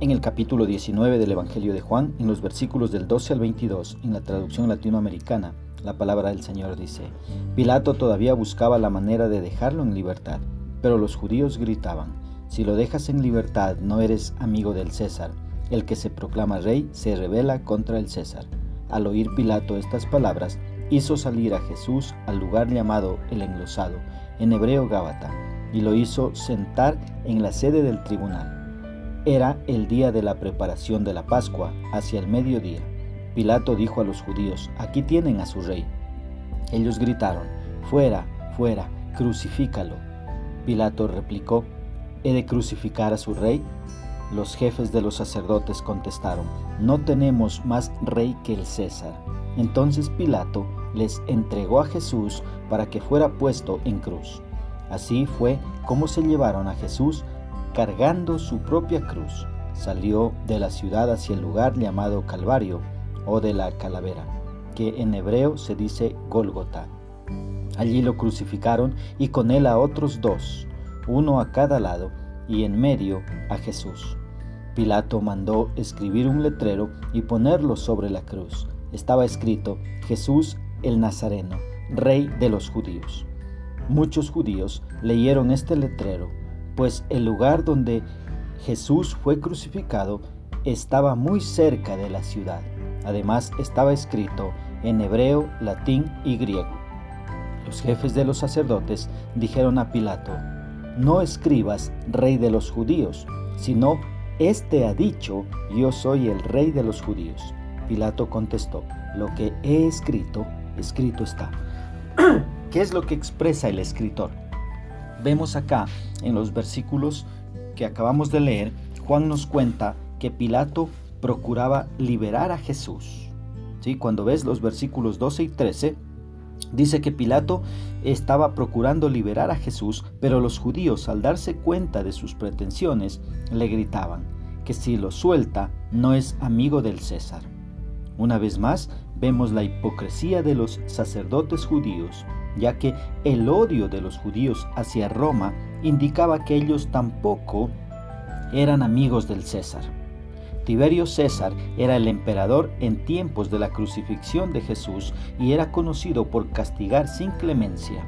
En el capítulo 19 del Evangelio de Juan, en los versículos del 12 al 22, en la traducción latinoamericana, la palabra del Señor dice, Pilato todavía buscaba la manera de dejarlo en libertad, pero los judíos gritaban, si lo dejas en libertad no eres amigo del César, el que se proclama rey se rebela contra el César. Al oír Pilato estas palabras, hizo salir a Jesús al lugar llamado el enlosado, en hebreo Gábata, y lo hizo sentar en la sede del tribunal. Era el día de la preparación de la Pascua, hacia el mediodía. Pilato dijo a los judíos, aquí tienen a su rey. Ellos gritaron, fuera, fuera, crucifícalo. Pilato replicó, ¿he de crucificar a su rey? Los jefes de los sacerdotes contestaron, no tenemos más rey que el César. Entonces Pilato les entregó a Jesús para que fuera puesto en cruz. Así fue como se llevaron a Jesús cargando su propia cruz. Salió de la ciudad hacia el lugar llamado Calvario o de la calavera, que en hebreo se dice Gólgota. Allí lo crucificaron y con él a otros dos, uno a cada lado, y en medio a Jesús. Pilato mandó escribir un letrero y ponerlo sobre la cruz. Estaba escrito Jesús el Nazareno, rey de los judíos. Muchos judíos leyeron este letrero, pues el lugar donde Jesús fue crucificado estaba muy cerca de la ciudad. Además estaba escrito en hebreo, latín y griego. Los jefes de los sacerdotes dijeron a Pilato, no escribas rey de los judíos, sino este ha dicho, yo soy el rey de los judíos. Pilato contestó, lo que he escrito, escrito está. ¿Qué es lo que expresa el escritor? Vemos acá en los versículos que acabamos de leer, Juan nos cuenta que Pilato procuraba liberar a Jesús. ¿Sí? Cuando ves los versículos 12 y 13, dice que Pilato estaba procurando liberar a Jesús, pero los judíos al darse cuenta de sus pretensiones le gritaban que si lo suelta no es amigo del César. Una vez más, vemos la hipocresía de los sacerdotes judíos, ya que el odio de los judíos hacia Roma indicaba que ellos tampoco eran amigos del César. Tiberio César era el emperador en tiempos de la crucifixión de Jesús y era conocido por castigar sin clemencia.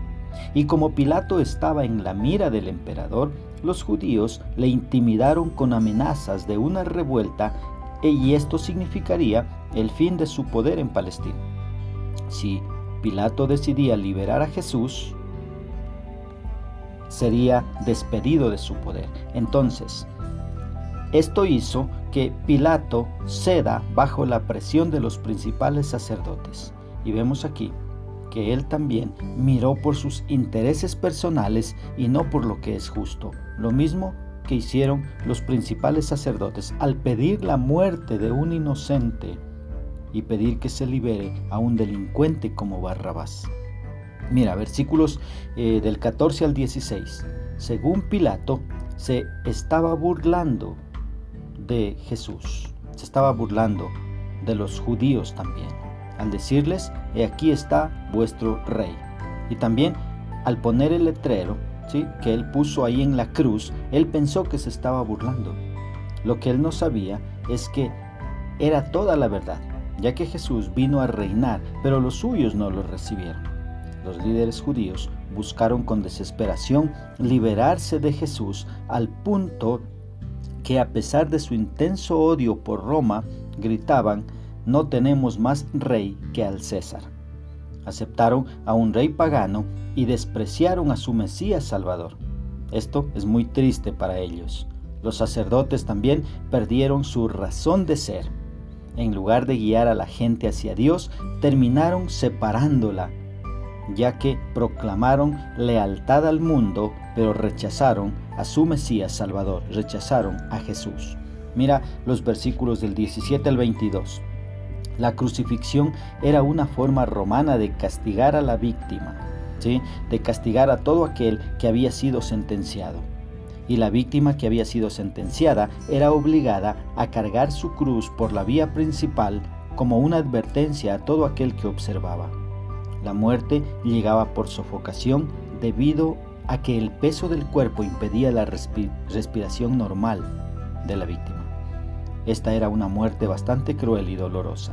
Y como Pilato estaba en la mira del emperador, los judíos le intimidaron con amenazas de una revuelta y esto significaría el fin de su poder en Palestina. Si Pilato decidía liberar a Jesús, sería despedido de su poder. Entonces, esto hizo que Pilato ceda bajo la presión de los principales sacerdotes. Y vemos aquí que él también miró por sus intereses personales y no por lo que es justo. Lo mismo que hicieron los principales sacerdotes al pedir la muerte de un inocente y pedir que se libere a un delincuente como Barrabás. Mira, versículos eh, del 14 al 16. Según Pilato, se estaba burlando de Jesús. Se estaba burlando de los judíos también, al decirles, he aquí está vuestro rey. Y también al poner el letrero ¿sí? que él puso ahí en la cruz, él pensó que se estaba burlando. Lo que él no sabía es que era toda la verdad, ya que Jesús vino a reinar, pero los suyos no lo recibieron. Los líderes judíos buscaron con desesperación liberarse de Jesús al punto que a pesar de su intenso odio por Roma, gritaban, no tenemos más rey que al César. Aceptaron a un rey pagano y despreciaron a su Mesías Salvador. Esto es muy triste para ellos. Los sacerdotes también perdieron su razón de ser. En lugar de guiar a la gente hacia Dios, terminaron separándola ya que proclamaron lealtad al mundo, pero rechazaron a su Mesías Salvador, rechazaron a Jesús. Mira los versículos del 17 al 22. La crucifixión era una forma romana de castigar a la víctima, ¿sí? de castigar a todo aquel que había sido sentenciado. Y la víctima que había sido sentenciada era obligada a cargar su cruz por la vía principal como una advertencia a todo aquel que observaba. La muerte llegaba por sofocación debido a que el peso del cuerpo impedía la respiración normal de la víctima. Esta era una muerte bastante cruel y dolorosa.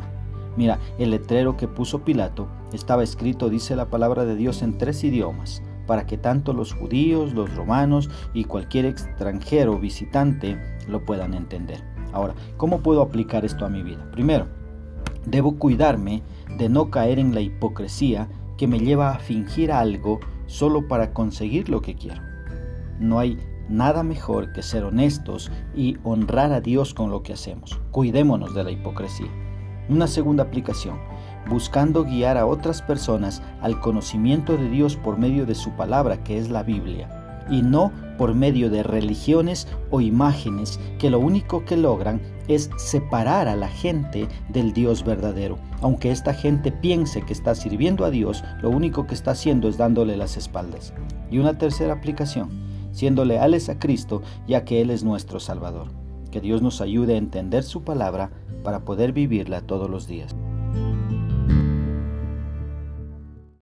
Mira, el letrero que puso Pilato estaba escrito, dice la palabra de Dios, en tres idiomas, para que tanto los judíos, los romanos y cualquier extranjero visitante lo puedan entender. Ahora, ¿cómo puedo aplicar esto a mi vida? Primero, debo cuidarme de no caer en la hipocresía que me lleva a fingir algo solo para conseguir lo que quiero. No hay nada mejor que ser honestos y honrar a Dios con lo que hacemos. Cuidémonos de la hipocresía. Una segunda aplicación, buscando guiar a otras personas al conocimiento de Dios por medio de su palabra, que es la Biblia, y no por medio de religiones o imágenes que lo único que logran es separar a la gente del Dios verdadero. Aunque esta gente piense que está sirviendo a Dios, lo único que está haciendo es dándole las espaldas. Y una tercera aplicación, siendo leales a Cristo, ya que Él es nuestro Salvador. Que Dios nos ayude a entender su palabra para poder vivirla todos los días.